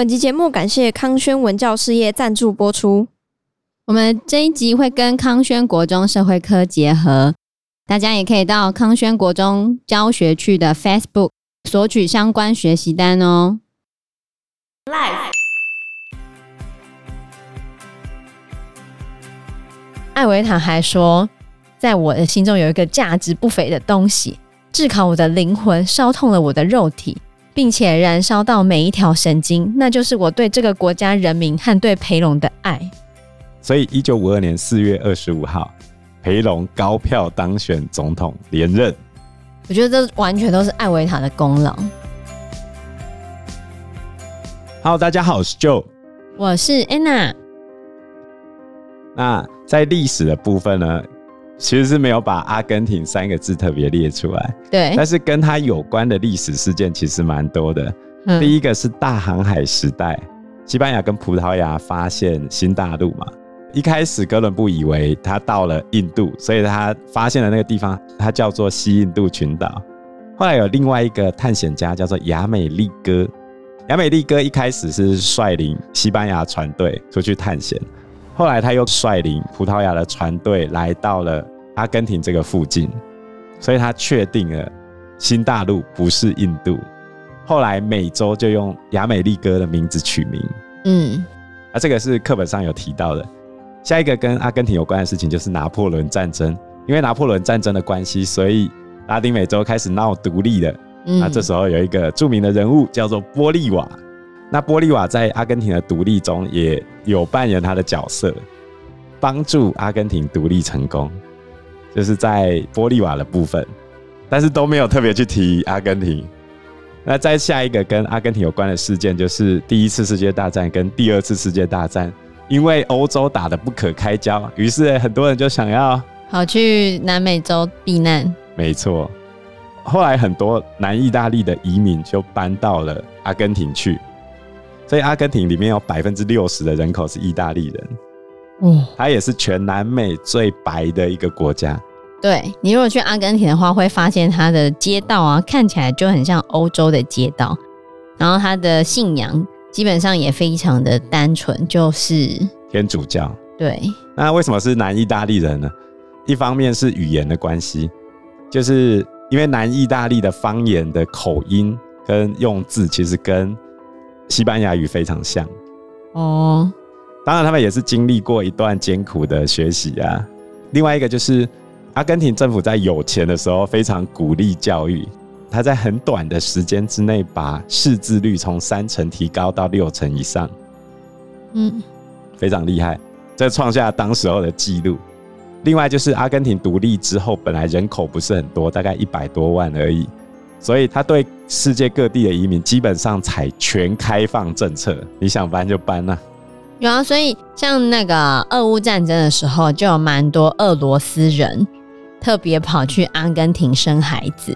本集节目感谢康轩文教事业赞助播出。我们这一集会跟康轩国中社会科结合，大家也可以到康轩国中教学区的 Facebook 索取相关学习单哦。艾维塔还说，在我的心中有一个价值不菲的东西，炙烤我的灵魂，烧痛了我的肉体，并且燃烧到每一条神经，那就是我对这个国家人民和对培龙的爱。所以，一九五二年四月二十五号，培龙高票当选总统连任。我觉得这完全都是艾维塔的功劳。Hello，大家好，我是 Joe，我是 Anna。那在历史的部分呢，其实是没有把阿根廷三个字特别列出来。对，但是跟它有关的历史事件其实蛮多的。嗯。第一个是大航海时代，西班牙跟葡萄牙发现新大陆嘛。一开始哥伦布以为他到了印度，所以他发现了那个地方，它叫做西印度群岛。后来有另外一个探险家叫做亚美利哥，亚美利哥一开始是率领西班牙船队出去探险，后来他又率领葡萄牙的船队来到了阿根廷这个附近，所以他确定了新大陆不是印度。后来美洲就用亚美利哥的名字取名。嗯，啊，这个是课本上有提到的。下一个跟阿根廷有关的事情就是拿破仑战争，因为拿破仑战争的关系，所以拉丁美洲开始闹独立了。那、嗯、这时候有一个著名的人物叫做玻利瓦，那玻利瓦在阿根廷的独立中也有扮演他的角色，帮助阿根廷独立成功，就是在玻利瓦的部分，但是都没有特别去提阿根廷。那再下一个跟阿根廷有关的事件就是第一次世界大战跟第二次世界大战。因为欧洲打得不可开交，于是很多人就想要跑去南美洲避难。没错，后来很多南意大利的移民就搬到了阿根廷去，所以阿根廷里面有百分之六十的人口是意大利人。哦，它也是全南美最白的一个国家。对，你如果去阿根廷的话，会发现它的街道啊，看起来就很像欧洲的街道，然后它的信仰。基本上也非常的单纯，就是天主教。对，那为什么是南意大利人呢？一方面是语言的关系，就是因为南意大利的方言的口音跟用字其实跟西班牙语非常像。哦，当然他们也是经历过一段艰苦的学习啊。另外一个就是阿根廷政府在有钱的时候非常鼓励教育。他在很短的时间之内，把识字率从三成提高到六成以上，嗯，非常厉害，这创下当时候的记录。另外就是阿根廷独立之后，本来人口不是很多，大概一百多万而已，所以他对世界各地的移民基本上采全开放政策，你想搬就搬呐。有啊，所以像那个俄乌战争的时候，就有蛮多俄罗斯人特别跑去阿根廷生孩子。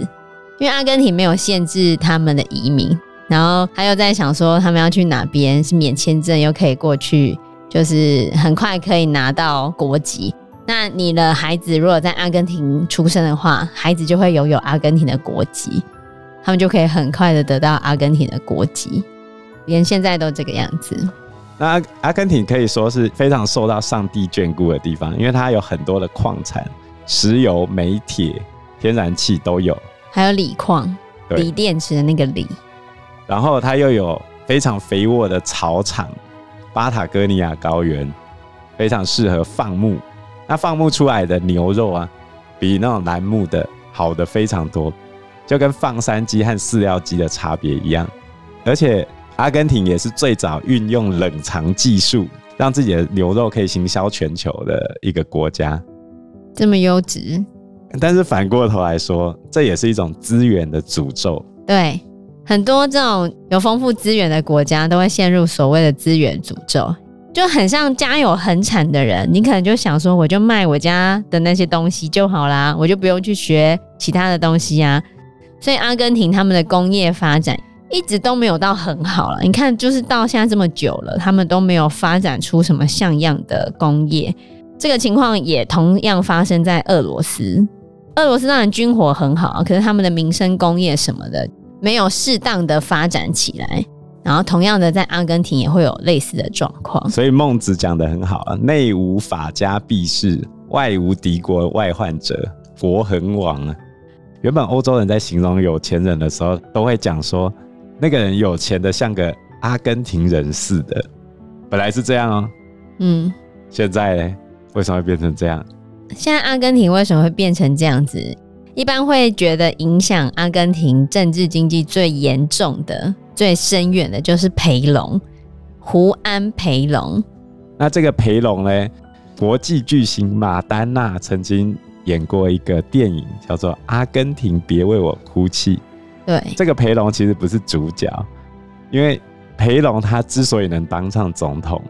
因为阿根廷没有限制他们的移民，然后他又在想说他们要去哪边是免签证又可以过去，就是很快可以拿到国籍。那你的孩子如果在阿根廷出生的话，孩子就会拥有阿根廷的国籍，他们就可以很快的得到阿根廷的国籍，连现在都这个样子。那阿阿根廷可以说是非常受到上帝眷顾的地方，因为它有很多的矿产、石油、煤、铁、天然气都有。还有锂矿，锂电池的那个锂，然后它又有非常肥沃的草场，巴塔哥尼亚高原非常适合放牧。那放牧出来的牛肉啊，比那种栏目的好的非常多，就跟放山鸡和饲料鸡的差别一样。而且阿根廷也是最早运用冷藏技术，让自己的牛肉可以行销全球的一个国家。这么优质。但是反过头来说，这也是一种资源的诅咒。对，很多这种有丰富资源的国家都会陷入所谓的资源诅咒，就很像家有恒产的人，你可能就想说，我就卖我家的那些东西就好啦，我就不用去学其他的东西啊。所以阿根廷他们的工业发展一直都没有到很好了。你看，就是到现在这么久了，他们都没有发展出什么像样的工业。这个情况也同样发生在俄罗斯。俄罗斯当然军火很好，可是他们的民生工业什么的没有适当的发展起来，然后同样的，在阿根廷也会有类似的状况。所以孟子讲得很好啊，内无法家必士，外无敌国外患者，国恒亡啊。原本欧洲人在形容有钱人的时候，都会讲说那个人有钱的像个阿根廷人似的。本来是这样哦，嗯，现在呢，为什么会变成这样？现在阿根廷为什么会变成这样子？一般会觉得影响阿根廷政治经济最严重的。最深远的就是培龙，胡安培龙。那这个培龙呢？国际巨星马丹娜曾经演过一个电影，叫做《阿根廷别为我哭泣》。对，这个培龙其实不是主角，因为培龙他之所以能当上总统，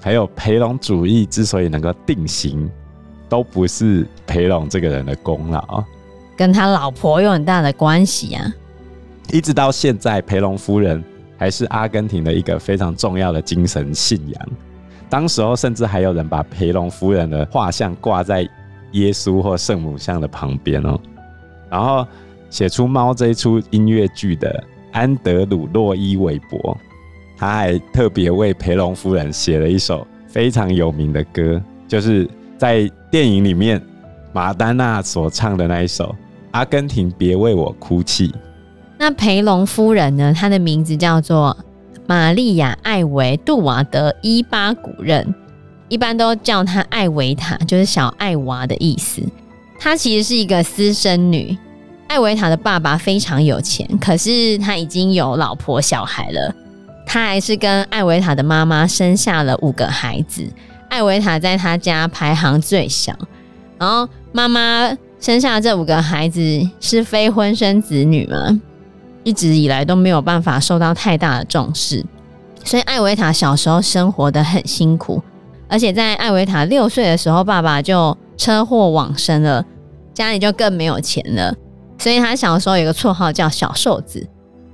还有培龙主义之所以能够定型，都不是培龙这个人的功劳，跟他老婆有很大的关系啊。一直到现在，培龙夫人还是阿根廷的一个非常重要的精神信仰。当时候甚至还有人把培龙夫人的画像挂在耶稣或圣母像的旁边哦。然后写出《猫》这一出音乐剧的安德鲁·洛伊韦伯，他还特别为培龙夫人写了一首非常有名的歌，就是在电影里面马丹娜所唱的那一首《阿根廷别为我哭泣》。那培龙夫人呢？她的名字叫做玛丽亚·艾维杜瓦德·伊巴古任，一般都叫她艾维塔，就是小艾娃的意思。她其实是一个私生女。艾维塔的爸爸非常有钱，可是他已经有老婆小孩了。他还是跟艾维塔的妈妈生下了五个孩子。艾维塔在他家排行最小，然后妈妈生下这五个孩子是非婚生子女嘛？一直以来都没有办法受到太大的重视，所以艾维塔小时候生活的很辛苦，而且在艾维塔六岁的时候，爸爸就车祸往生了，家里就更没有钱了，所以他小时候有个绰号叫小瘦子，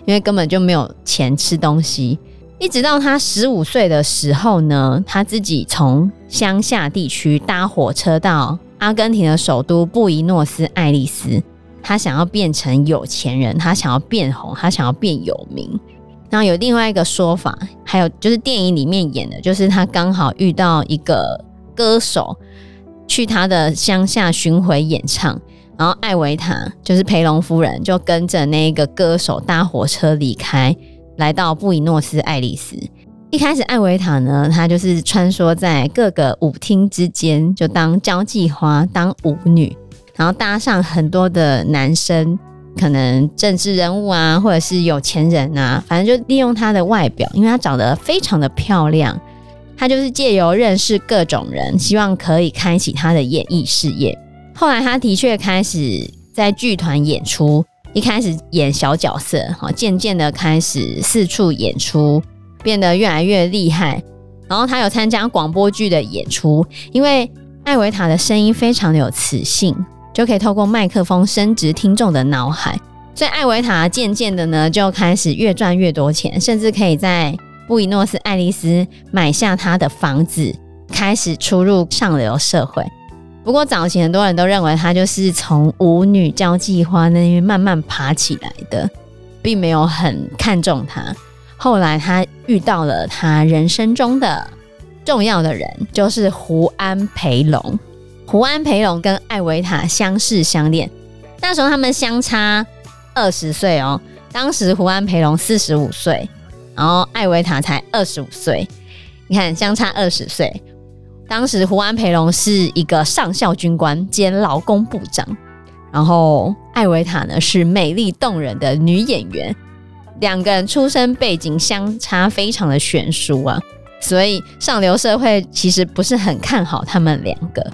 因为根本就没有钱吃东西。一直到他十五岁的时候呢，他自己从乡下地区搭火车到阿根廷的首都布宜诺斯艾利斯。他想要变成有钱人，他想要变红，他想要变有名。然后有另外一个说法，还有就是电影里面演的，就是他刚好遇到一个歌手去他的乡下巡回演唱，然后艾维塔就是培龙夫人就跟着那个歌手搭火车离开，来到布宜诺斯艾利斯。一开始艾维塔呢，他就是穿梭在各个舞厅之间，就当交际花，当舞女。然后搭上很多的男生，可能政治人物啊，或者是有钱人啊，反正就利用她的外表，因为她长得非常的漂亮，她就是借由认识各种人，希望可以开启她的演艺事业。后来她的确开始在剧团演出，一开始演小角色，好，渐渐的开始四处演出，变得越来越厉害。然后她有参加广播剧的演出，因为艾维塔的声音非常的有磁性。就可以透过麦克风深植听众的脑海，所以艾维塔渐渐的呢就开始越赚越多钱，甚至可以在布宜诺斯艾利斯买下他的房子，开始出入上流社会。不过早期很多人都认为他就是从舞女交际花那边慢慢爬起来的，并没有很看重他。后来他遇到了他人生中的重要的人，就是胡安培龙。胡安培龙跟艾维塔相识相恋，那时候他们相差二十岁哦。当时胡安培龙四十五岁，然后艾维塔才二十五岁。你看，相差二十岁。当时胡安培龙是一个上校军官兼劳工部长，然后艾维塔呢是美丽动人的女演员。两个人出身背景相差非常的悬殊啊，所以上流社会其实不是很看好他们两个。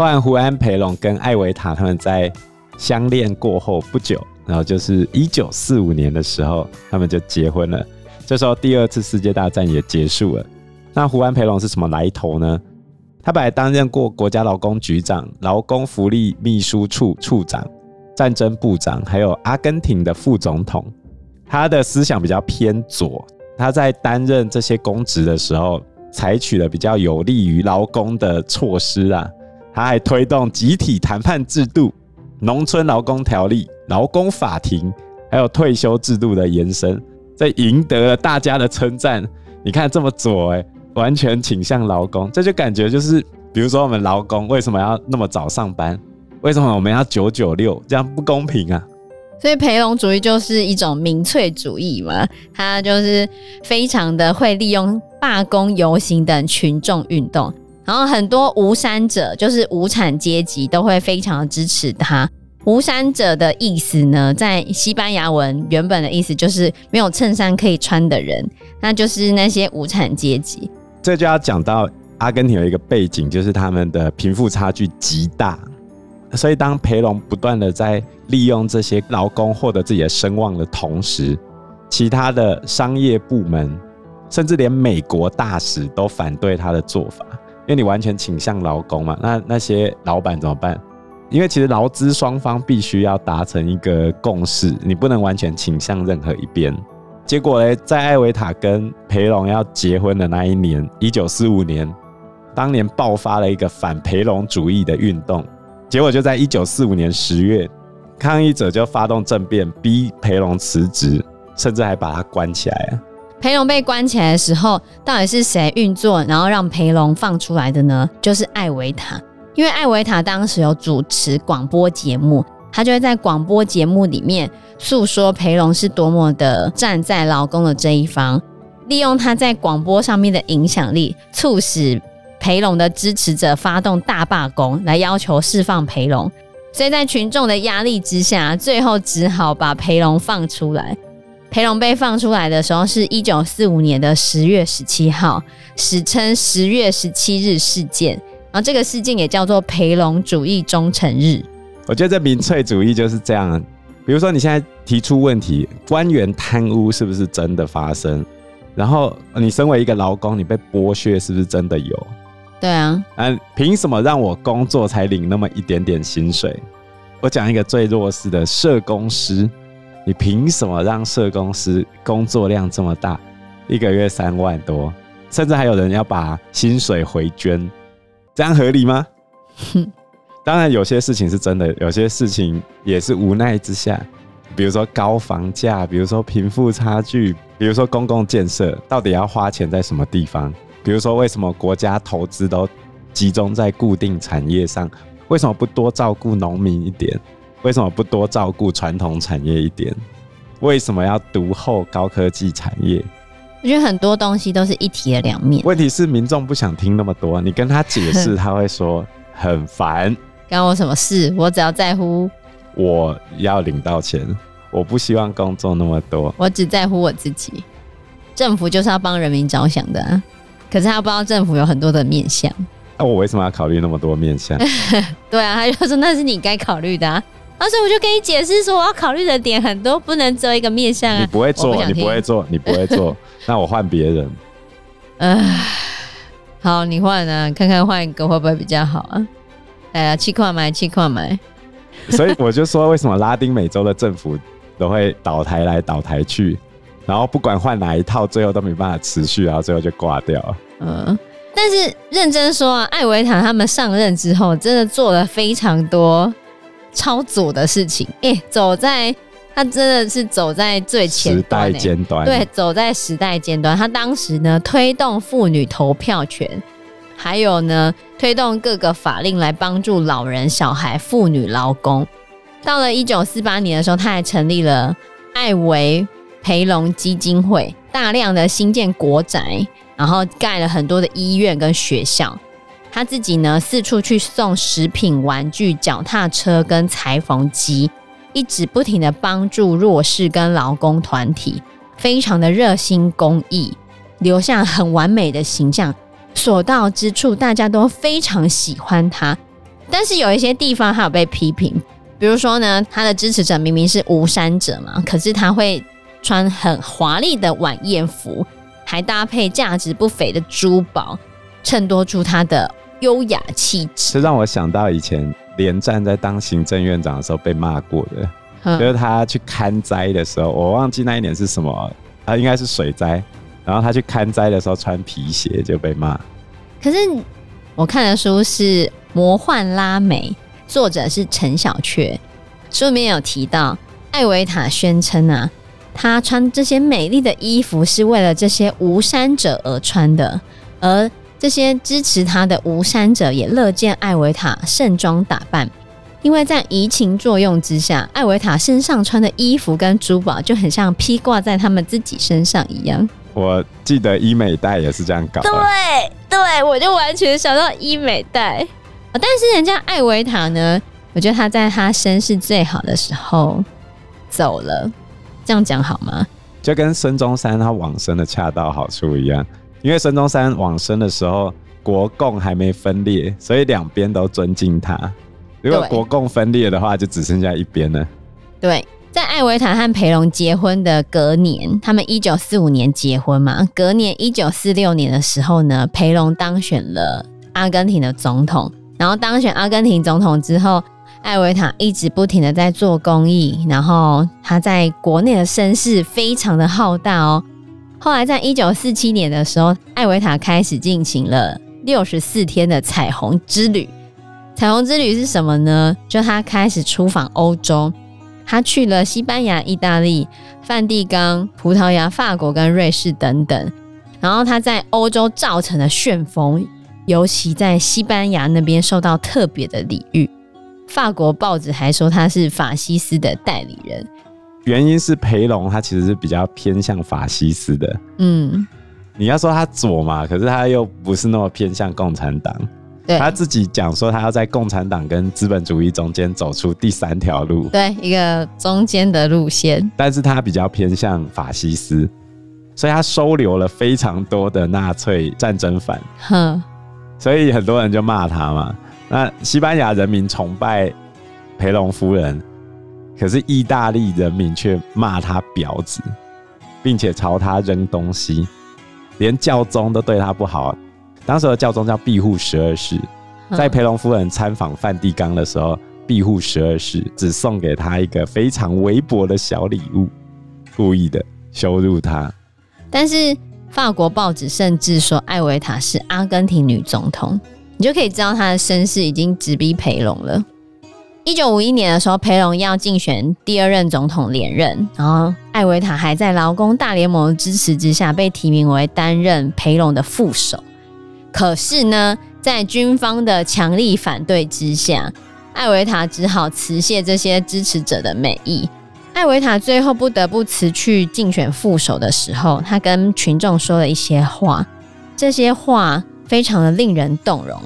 后来胡安培龙跟艾维塔他们在相恋过后不久，然后就是一九四五年的时候，他们就结婚了。这时候第二次世界大战也结束了。那胡安培龙是什么来头呢？他本来担任过国家劳工局长、劳工福利秘书处处长、战争部长，还有阿根廷的副总统。他的思想比较偏左，他在担任这些公职的时候，采取了比较有利于劳工的措施啊。他还推动集体谈判制度、农村劳工条例、劳工法庭，还有退休制度的延伸，这赢得了大家的称赞。你看这么左哎，完全倾向劳工，这就感觉就是，比如说我们劳工为什么要那么早上班？为什么我们要九九六？这样不公平啊！所以培龙主义就是一种民粹主义嘛，他就是非常的会利用罢工、游行等群众运动，然后很多无产者，就是无产阶级，都会非常的支持他。无产者的意思呢，在西班牙文原本的意思就是没有衬衫可以穿的人，那就是那些无产阶级。这就要讲到阿根廷有一个背景，就是他们的贫富差距极大，所以当培龙不断的在利用这些劳工获得自己的声望的同时，其他的商业部门，甚至连美国大使都反对他的做法，因为你完全倾向劳工嘛，那那些老板怎么办？因为其实劳资双方必须要达成一个共识，你不能完全倾向任何一边。结果呢，在艾维塔跟培龙要结婚的那一年，一九四五年，当年爆发了一个反培龙主义的运动。结果就在一九四五年十月，抗议者就发动政变，逼培龙辞职，甚至还把他关起来。培龙被关起来的时候，到底是谁运作，然后让培龙放出来的呢？就是艾维塔。因为艾维塔当时有主持广播节目，他就会在广播节目里面诉说培龙是多么的站在劳工的这一方，利用他在广播上面的影响力，促使培龙的支持者发动大罢工，来要求释放培龙。所以在群众的压力之下，最后只好把培龙放出来。培龙被放出来的时候是一九四五年的十月十七号，史称十月十七日事件。然后这个事件也叫做培龙主义忠诚日。我觉得这民粹主义就是这样。比如说你现在提出问题，官员贪污是不是真的发生？然后你身为一个劳工，你被剥削是不是真的有？对啊。啊，凭什么让我工作才领那么一点点薪水？我讲一个最弱势的社工师，你凭什么让社工师工作量这么大，一个月三万多，甚至还有人要把薪水回捐？这样合理吗？当然，有些事情是真的，有些事情也是无奈之下。比如说高房价，比如说贫富差距，比如说公共建设到底要花钱在什么地方？比如说为什么国家投资都集中在固定产业上？为什么不多照顾农民一点？为什么不多照顾传统产业一点？为什么要独厚高科技产业？我觉得很多东西都是一体的两面。问题是民众不想听那么多，你跟他解释，他会说 很烦。干我什么事？我只要在乎我要领到钱，我不希望工作那么多。我只在乎我自己。政府就是要帮人民着想的啊，可是他不知道政府有很多的面向。那我为什么要考虑那么多面向？对啊，他就说那是你该考虑的啊。当时我就跟你解释说，我要考虑的点很多，不能只有一个面向啊。你不会做，你不会做，你不会做，那我换别人。唉，好，你换啊，看看换一个会不会比较好啊？哎呀，气矿买，气矿买。所以我就说，为什么拉丁美洲的政府都会倒台来倒台去，然后不管换哪一套，最后都没办法持续，然后最后就挂掉了。嗯，但是认真说啊，艾维塔他们上任之后，真的做了非常多。超左的事情，哎、欸，走在他真的是走在最前时代尖端，对，走在时代尖端。他当时呢，推动妇女投票权，还有呢，推动各个法令来帮助老人、小孩、妇女、劳工。到了一九四八年的时候，他还成立了艾维培龙基金会，大量的新建国宅，然后盖了很多的医院跟学校。他自己呢，四处去送食品、玩具、脚踏车跟裁缝机，一直不停的帮助弱势跟劳工团体，非常的热心公益，留下很完美的形象。所到之处，大家都非常喜欢他。但是有一些地方他有被批评，比如说呢，他的支持者明明是无产者嘛，可是他会穿很华丽的晚宴服，还搭配价值不菲的珠宝，衬托出他的。优雅气质，这让我想到以前连战在当行政院长的时候被骂过的，嗯、就是他去看灾的时候，我忘记那一年是什么，他应该是水灾，然后他去看灾的时候穿皮鞋就被骂。可是我看的书是《魔幻拉美》，作者是陈小雀，书里面有提到艾维塔宣称啊，他穿这些美丽的衣服是为了这些无山者而穿的，而这些支持他的无山者也乐见艾维塔盛装打扮，因为在移情作用之下，艾维塔身上穿的衣服跟珠宝就很像披挂在他们自己身上一样。我记得医美代也是这样搞的。对对，我就完全想到医美代。但是人家艾维塔呢，我觉得他在他身世最好的时候走了。这样讲好吗？就跟孙中山他往生的恰到好处一样，因为孙中山往生的时候，国共还没分裂，所以两边都尊敬他。如果国共分裂的话，就只剩下一边了。对，在艾维塔和培隆结婚的隔年，他们一九四五年结婚嘛，隔年一九四六年的时候呢，培隆当选了阿根廷的总统，然后当选阿根廷总统之后。艾维塔一直不停的在做公益，然后他在国内的声势非常的浩大哦。后来在一九四七年的时候，艾维塔开始进行了六十四天的彩虹之旅。彩虹之旅是什么呢？就他开始出访欧洲，他去了西班牙、意大利、梵蒂冈、葡萄牙、法国跟瑞士等等。然后他在欧洲造成了旋风，尤其在西班牙那边受到特别的礼遇。法国报纸还说他是法西斯的代理人，原因是培龙他其实是比较偏向法西斯的。嗯，你要说他左嘛，可是他又不是那么偏向共产党。对，他自己讲说他要在共产党跟资本主义中间走出第三条路，对，一个中间的路线。但是他比较偏向法西斯，所以他收留了非常多的纳粹战争犯。哼，所以很多人就骂他嘛。那西班牙人民崇拜培隆夫人，可是意大利人民却骂他婊子，并且朝他扔东西，连教宗都对他不好。当时的教宗叫庇护十二世，在培隆夫人参访梵蒂冈的时候，庇护十二世只送给他一个非常微薄的小礼物，故意的羞辱他。但是法国报纸甚至说艾维塔是阿根廷女总统。你就可以知道她的身世已经直逼培隆了。一九五一年的时候，裴隆要竞选第二任总统连任，然后艾维塔还在劳工大联盟的支持之下被提名为担任裴隆的副手。可是呢，在军方的强力反对之下，艾维塔只好辞谢这些支持者的美意。艾维塔最后不得不辞去竞选副手的时候，他跟群众说了一些话，这些话。非常的令人动容，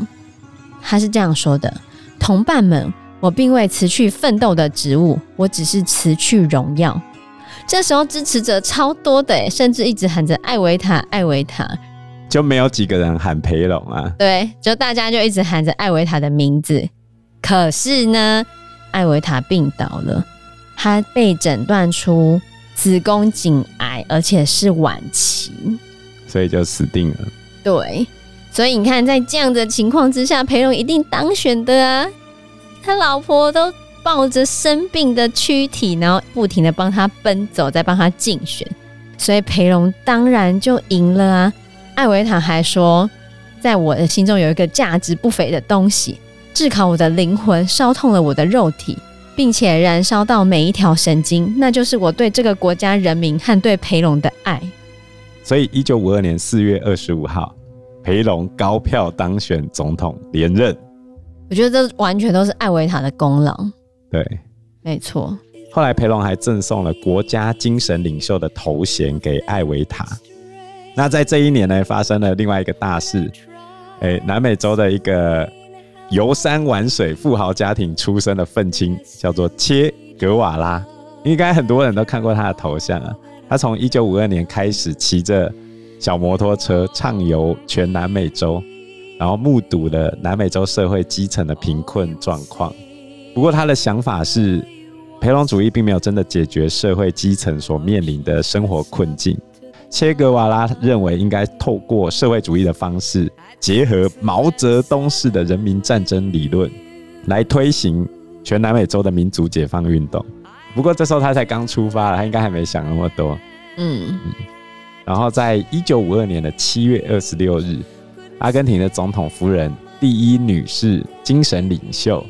他是这样说的：“同伴们，我并未辞去奋斗的职务，我只是辞去荣耀。”这时候支持者超多的，甚至一直喊着“艾维塔，艾维塔”，就没有几个人喊裴龙啊。对，就大家就一直喊着艾维塔的名字。可是呢，艾维塔病倒了，他被诊断出子宫颈癌，而且是晚期，所以就死定了。对。所以你看，在这样的情况之下，裴龙一定当选的啊！他老婆都抱着生病的躯体，然后不停的帮他奔走，在帮他竞选，所以裴隆当然就赢了啊！艾维塔还说，在我的心中有一个价值不菲的东西，炙烤我的灵魂，烧痛了我的肉体，并且燃烧到每一条神经，那就是我对这个国家人民和对裴隆的爱。所以，一九五二年四月二十五号。裴隆高票当选总统连任，我觉得这完全都是艾维塔的功劳。对，没错。后来培隆还赠送了国家精神领袖的头衔给艾维塔。那在这一年呢，发生了另外一个大事。哎，南美洲的一个游山玩水富豪家庭出身的愤青，叫做切格瓦拉。应该很多人都看过他的头像啊。他从一九五二年开始骑着。小摩托车畅游全南美洲，然后目睹了南美洲社会基层的贫困状况。不过他的想法是，裴隆主义并没有真的解决社会基层所面临的生活困境。切格瓦拉认为，应该透过社会主义的方式，结合毛泽东式的人民战争理论，来推行全南美洲的民族解放运动。不过这时候他才刚出发，他应该还没想那么多。嗯。嗯然后，在一九五二年的七月二十六日，阿根廷的总统夫人、第一女士、精神领袖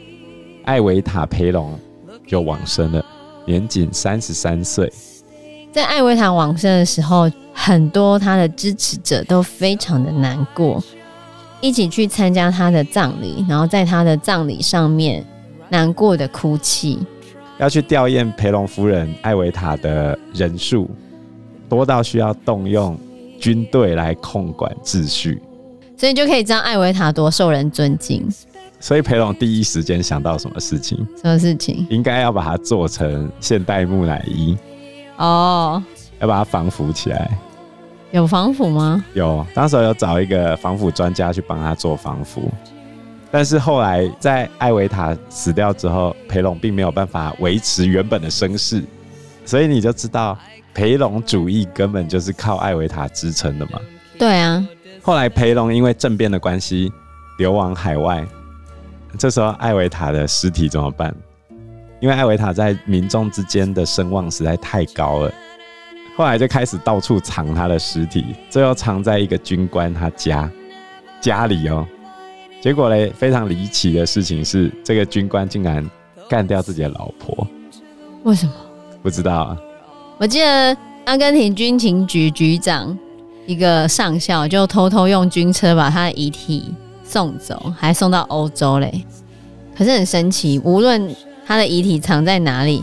艾维塔·培隆就往生了，年仅三十三岁。在艾维塔往生的时候，很多他的支持者都非常的难过，一起去参加他的葬礼，然后在他的葬礼上面难过的哭泣。要去吊唁培龙夫人艾维塔的人数多到需要动用军队来控管秩序，所以你就可以知道艾维塔多受人尊敬。所以培龙第一时间想到什么事情？什么事情？应该要把它做成现代木乃伊哦，要把它防腐起来。有防腐吗？有，当时有找一个防腐专家去帮他做防腐，但是后来在艾维塔死掉之后，培龙并没有办法维持原本的声势，所以你就知道培龙主义根本就是靠艾维塔支撑的嘛。对啊，后来培隆因为政变的关系流亡海外。这时候，艾维塔的尸体怎么办？因为艾维塔在民众之间的声望实在太高了，后来就开始到处藏他的尸体，最后藏在一个军官他家家里哦。结果嘞，非常离奇的事情是，这个军官竟然干掉自己的老婆。为什么？不知道啊。我记得阿根廷军情局局长一个上校就偷偷用军车把他的遗体。送走，还送到欧洲嘞。可是很神奇，无论他的遗体藏在哪里，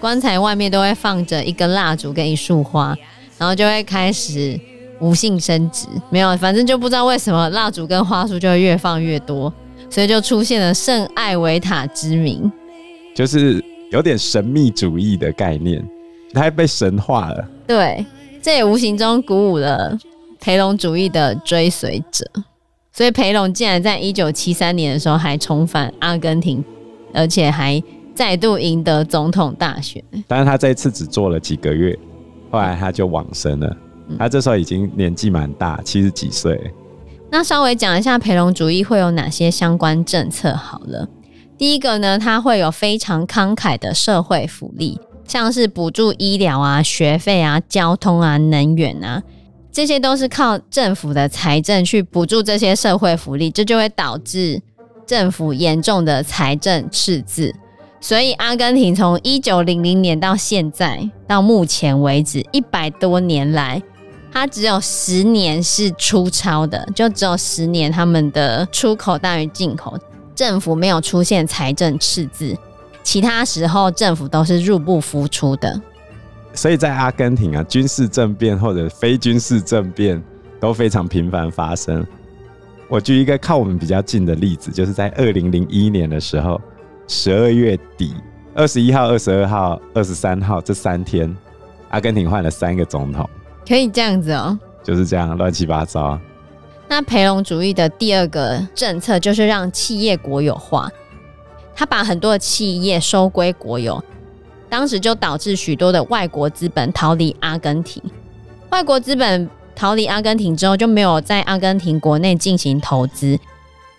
棺材外面都会放着一根蜡烛跟一束花，然后就会开始无性生殖。没有，反正就不知道为什么蜡烛跟花束就会越放越多，所以就出现了圣艾维塔之名，就是有点神秘主义的概念，他还被神化了。对，这也无形中鼓舞了培龙主义的追随者。所以培龙竟然在一九七三年的时候还重返阿根廷，而且还再度赢得总统大选。但是他这一次只做了几个月，后来他就往生了。他这时候已经年纪蛮大，七十几岁。那稍微讲一下培龙主义会有哪些相关政策好了。第一个呢，它会有非常慷慨的社会福利，像是补助医疗啊、学费啊、交通啊、能源啊。这些都是靠政府的财政去补助这些社会福利，这就会导致政府严重的财政赤字。所以，阿根廷从一九零零年到现在到目前为止一百多年来，它只有十年是出超的，就只有十年他们的出口大于进口，政府没有出现财政赤字，其他时候政府都是入不敷出的。所以在阿根廷啊，军事政变或者非军事政变都非常频繁发生。我举一个靠我们比较近的例子，就是在二零零一年的时候，十二月底，二十一号、二十二号、二十三号这三天，阿根廷换了三个总统。可以这样子哦？就是这样，乱七八糟。那培龙主义的第二个政策就是让企业国有化，他把很多的企业收归国有。当时就导致许多的外国资本逃离阿根廷。外国资本逃离阿根廷之后，就没有在阿根廷国内进行投资。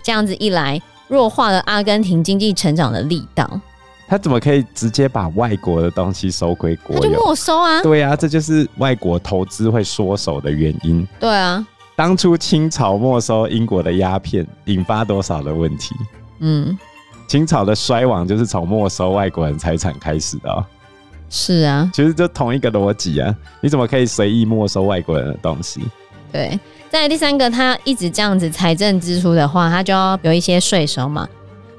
这样子一来，弱化了阿根廷经济成长的力道。他怎么可以直接把外国的东西收归国有？他就没收啊！对啊，这就是外国投资会缩手的原因。对啊，当初清朝没收英国的鸦片，引发多少的问题？嗯。清朝的衰亡就是从没收外国人财产开始的喔。是啊，其实就同一个逻辑啊，你怎么可以随意没收外国人的东西？对，再第三个，他一直这样子财政支出的话，他就要有一些税收嘛。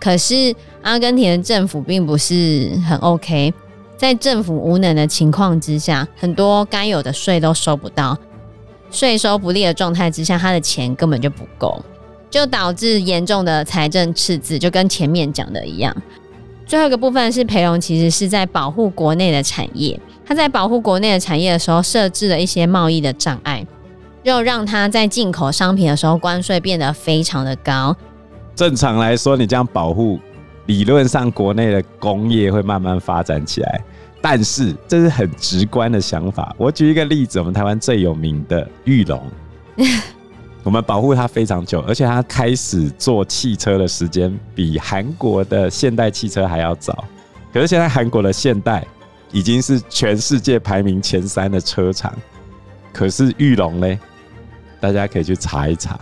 可是阿根廷的政府并不是很 OK，在政府无能的情况之下，很多该有的税都收不到，税收不利的状态之下，他的钱根本就不够。就导致严重的财政赤字，就跟前面讲的一样。最后一个部分是培荣，其实是在保护国内的产业。他在保护国内的产业的时候，设置了一些贸易的障碍，又让他在进口商品的时候关税变得非常的高。正常来说，你这样保护，理论上国内的工业会慢慢发展起来。但是这是很直观的想法。我举一个例子，我们台湾最有名的裕隆。我们保护它非常久，而且它开始做汽车的时间比韩国的现代汽车还要早。可是现在韩国的现代已经是全世界排名前三的车厂，可是裕隆呢？大家可以去查一查，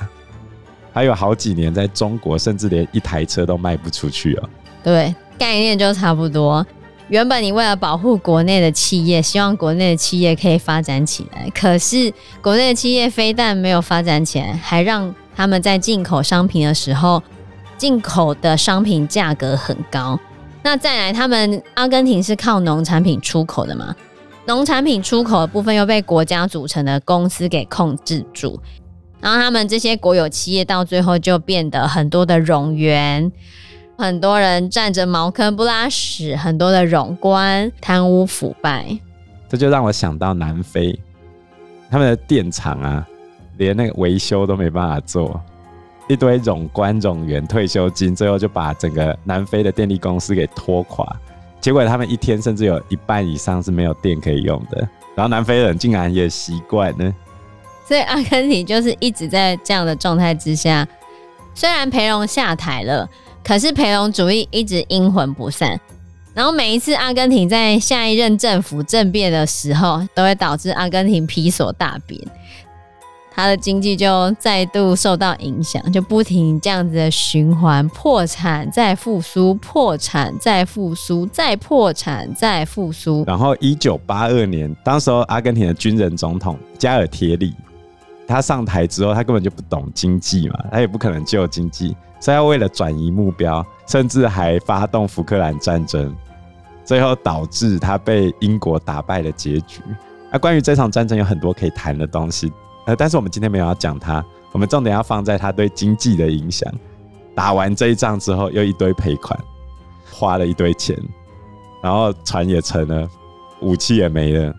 还有好几年在中国甚至连一台车都卖不出去哦。对，概念就差不多。原本你为了保护国内的企业，希望国内的企业可以发展起来，可是国内的企业非但没有发展起来，还让他们在进口商品的时候，进口的商品价格很高。那再来，他们阿根廷是靠农产品出口的嘛？农产品出口的部分又被国家组成的公司给控制住，然后他们这些国有企业到最后就变得很多的冗员。很多人占着茅坑不拉屎，很多的冗官贪污腐败，这就让我想到南非，他们的电厂啊，连那个维修都没办法做，一堆冗官冗员退休金，最后就把整个南非的电力公司给拖垮。结果他们一天甚至有一半以上是没有电可以用的，然后南非人竟然也习惯呢。所以阿根廷就是一直在这样的状态之下，虽然裴隆下台了。可是裴隆主义一直阴魂不散，然后每一次阿根廷在下一任政府政变的时候，都会导致阿根廷皮索大贬，他的经济就再度受到影响，就不停这样子的循环：破产再复苏，破产再复苏，再破产再复苏。然后一九八二年，当时候阿根廷的军人总统加尔铁里，他上台之后，他根本就不懂经济嘛，他也不可能救经济。所以要为了转移目标，甚至还发动福克兰战争，最后导致他被英国打败的结局。那关于这场战争有很多可以谈的东西，呃，但是我们今天没有要讲它，我们重点要放在它对经济的影响。打完这一仗之后，又一堆赔款，花了一堆钱，然后船也沉了，武器也没了，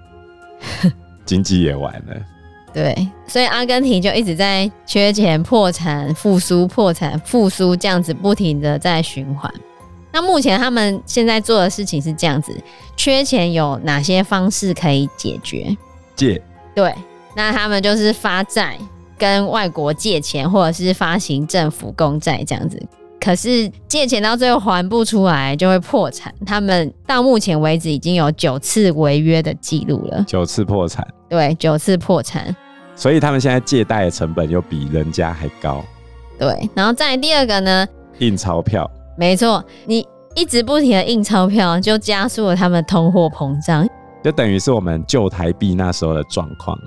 经济也完了。对，所以阿根廷就一直在缺钱、破产、复苏、破产、复苏这样子不停的在循环。那目前他们现在做的事情是这样子：缺钱有哪些方式可以解决？借。对，那他们就是发债，跟外国借钱，或者是发行政府公债这样子。可是借钱到最后还不出来，就会破产。他们到目前为止已经有九次违约的记录了，九次破产。对，九次破产。所以他们现在借贷的成本又比人家还高，对。然后再第二个呢，印钞票，没错，你一直不停的印钞票，就加速了他们通货膨胀，就等于是我们旧台币那时候的状况。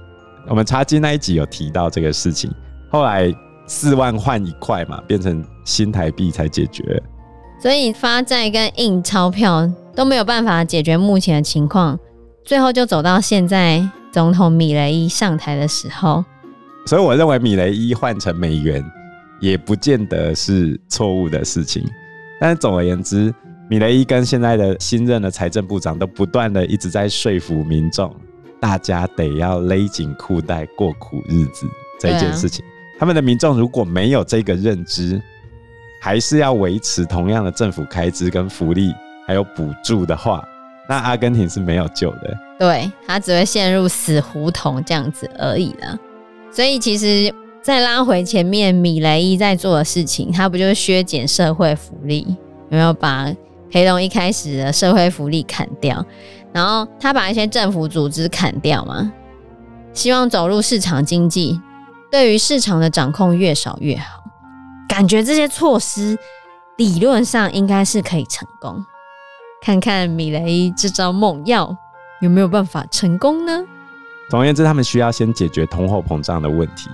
我们茶经那一集有提到这个事情，后来四万换一块嘛，变成新台币才解决。所以发债跟印钞票都没有办法解决目前的情况，最后就走到现在。总统米雷伊上台的时候，所以我认为米雷伊换成美元也不见得是错误的事情。但是总而言之，米雷伊跟现在的新任的财政部长都不断的一直在说服民众，大家得要勒紧裤带过苦日子这一件事情。啊、他们的民众如果没有这个认知，还是要维持同样的政府开支跟福利还有补助的话，那阿根廷是没有救的。对，他只会陷入死胡同这样子而已了。所以其实再拉回前面，米雷伊在做的事情，他不就是削减社会福利？有没有把裴隆一开始的社会福利砍掉？然后他把一些政府组织砍掉嘛？希望走入市场经济，对于市场的掌控越少越好。感觉这些措施理论上应该是可以成功。看看米雷伊这招猛药。有没有办法成功呢？总而言之，他们需要先解决通货膨胀的问题。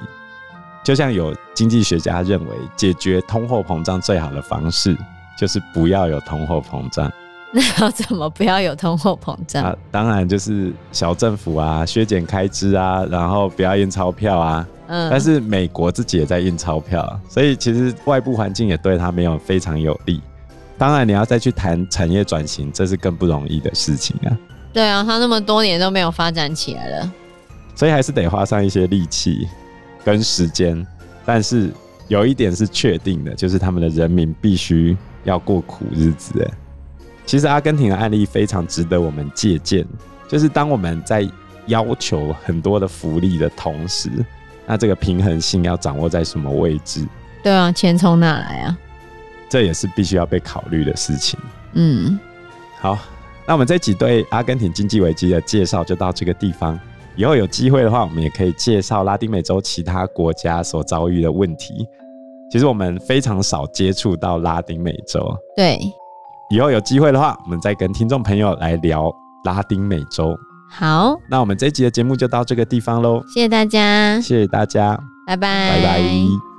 就像有经济学家认为，解决通货膨胀最好的方式就是不要有通货膨胀。那要怎么不要有通货膨胀？啊，当然就是小政府啊，削减开支啊，然后不要印钞票啊。嗯。但是美国自己也在印钞票，所以其实外部环境也对他没有非常有利。当然，你要再去谈产业转型，这是更不容易的事情啊。对啊，他那么多年都没有发展起来了，所以还是得花上一些力气跟时间。但是有一点是确定的，就是他们的人民必须要过苦日子。哎，其实阿根廷的案例非常值得我们借鉴，就是当我们在要求很多的福利的同时，那这个平衡性要掌握在什么位置？对啊，钱从哪来啊？这也是必须要被考虑的事情。嗯，好。那我们这集对阿根廷经济危机的介绍就到这个地方。以后有机会的话，我们也可以介绍拉丁美洲其他国家所遭遇的问题。其实我们非常少接触到拉丁美洲。对，以后有机会的话，我们再跟听众朋友来聊拉丁美洲。好，那我们这一集的节目就到这个地方喽。谢谢大家，谢谢大家，拜拜，拜拜。